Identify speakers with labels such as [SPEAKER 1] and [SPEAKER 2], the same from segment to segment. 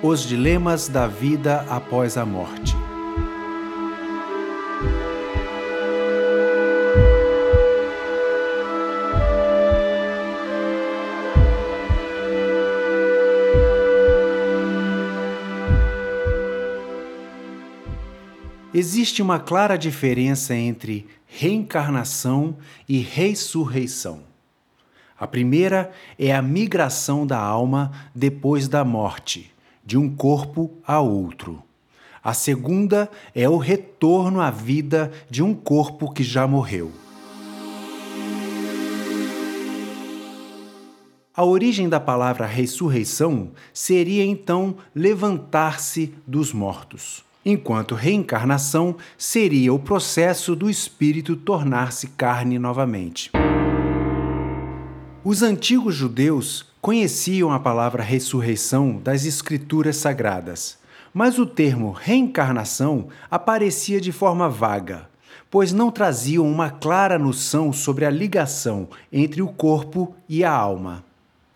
[SPEAKER 1] Os dilemas da vida após a morte. Existe uma clara diferença entre reencarnação e ressurreição. A primeira é a migração da alma depois da morte, de um corpo a outro. A segunda é o retorno à vida de um corpo que já morreu. A origem da palavra ressurreição seria então levantar-se dos mortos, enquanto reencarnação seria o processo do espírito tornar-se carne novamente. Os antigos judeus conheciam a palavra ressurreição das escrituras sagradas, mas o termo reencarnação aparecia de forma vaga, pois não traziam uma clara noção sobre a ligação entre o corpo e a alma.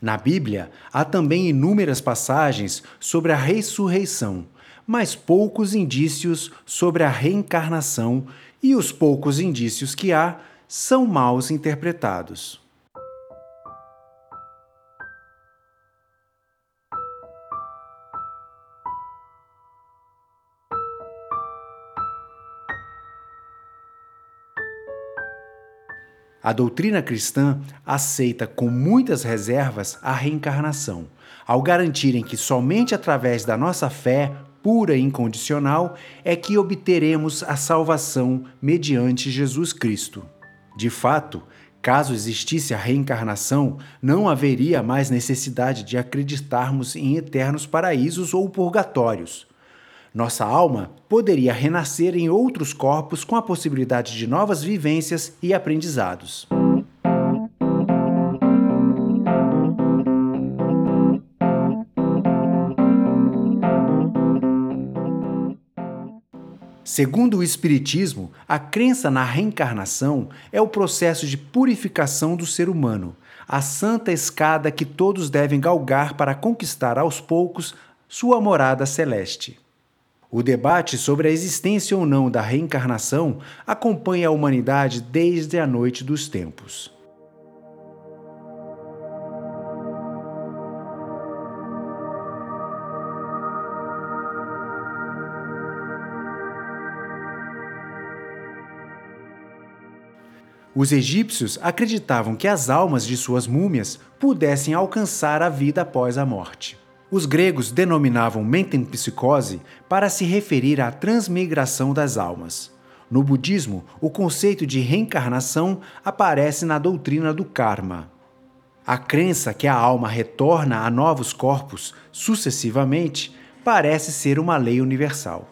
[SPEAKER 1] Na Bíblia, há também inúmeras passagens sobre a ressurreição, mas poucos indícios sobre a reencarnação, e os poucos indícios que há são mal interpretados. A doutrina cristã aceita com muitas reservas a reencarnação, ao garantirem que somente através da nossa fé pura e incondicional é que obteremos a salvação mediante Jesus Cristo. De fato, caso existisse a reencarnação, não haveria mais necessidade de acreditarmos em eternos paraísos ou purgatórios nossa alma poderia renascer em outros corpos com a possibilidade de novas vivências e aprendizados. Segundo o Espiritismo, a crença na reencarnação é o processo de purificação do ser humano, a santa escada que todos devem galgar para conquistar aos poucos sua morada celeste. O debate sobre a existência ou não da reencarnação acompanha a humanidade desde a noite dos tempos. Os egípcios acreditavam que as almas de suas múmias pudessem alcançar a vida após a morte. Os gregos denominavam metempsicose para se referir à transmigração das almas. No budismo, o conceito de reencarnação aparece na doutrina do karma. A crença que a alma retorna a novos corpos sucessivamente parece ser uma lei universal.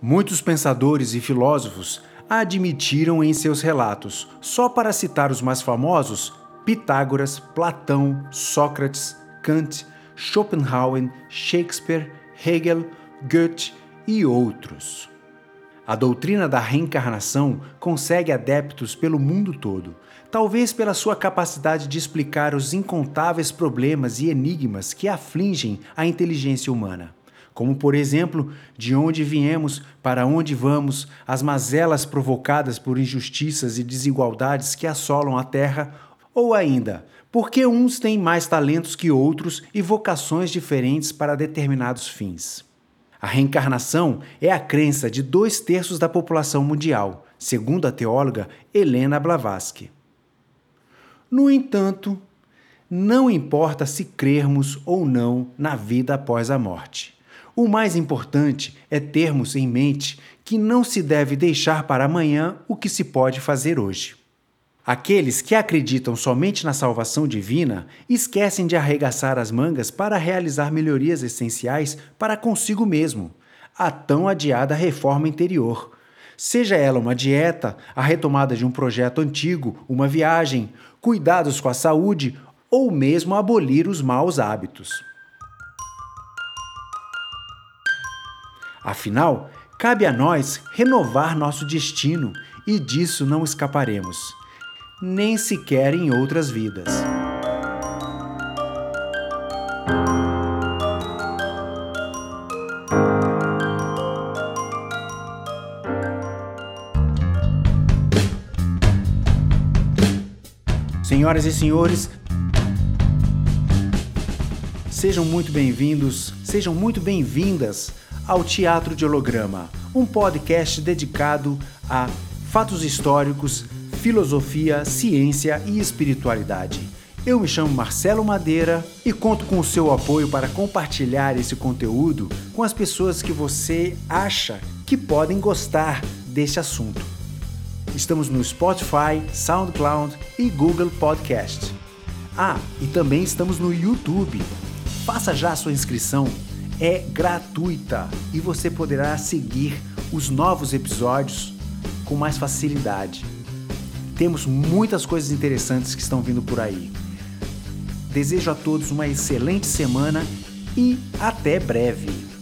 [SPEAKER 1] Muitos pensadores e filósofos a admitiram em seus relatos, só para citar os mais famosos: Pitágoras, Platão, Sócrates, Kant, Schopenhauer, Shakespeare, Hegel, Goethe e outros. A doutrina da reencarnação consegue adeptos pelo mundo todo, talvez pela sua capacidade de explicar os incontáveis problemas e enigmas que afligem a inteligência humana, como, por exemplo, de onde viemos, para onde vamos, as mazelas provocadas por injustiças e desigualdades que assolam a Terra, ou ainda porque uns têm mais talentos que outros e vocações diferentes para determinados fins. A reencarnação é a crença de dois terços da população mundial, segundo a teóloga Helena Blavatsky. No entanto, não importa se crermos ou não na vida após a morte. O mais importante é termos em mente que não se deve deixar para amanhã o que se pode fazer hoje. Aqueles que acreditam somente na salvação divina esquecem de arregaçar as mangas para realizar melhorias essenciais para consigo mesmo, a tão adiada reforma interior. Seja ela uma dieta, a retomada de um projeto antigo, uma viagem, cuidados com a saúde ou mesmo abolir os maus hábitos. Afinal, cabe a nós renovar nosso destino e disso não escaparemos nem sequer em outras vidas. Senhoras e senhores, sejam muito bem-vindos, sejam muito bem-vindas ao Teatro de Holograma, um podcast dedicado a fatos históricos filosofia, ciência e espiritualidade. Eu me chamo Marcelo Madeira e conto com o seu apoio para compartilhar esse conteúdo com as pessoas que você acha que podem gostar desse assunto. Estamos no Spotify, SoundCloud e Google Podcast. Ah, e também estamos no YouTube. Faça já a sua inscrição, é gratuita e você poderá seguir os novos episódios com mais facilidade. Temos muitas coisas interessantes que estão vindo por aí. Desejo a todos uma excelente semana e até breve!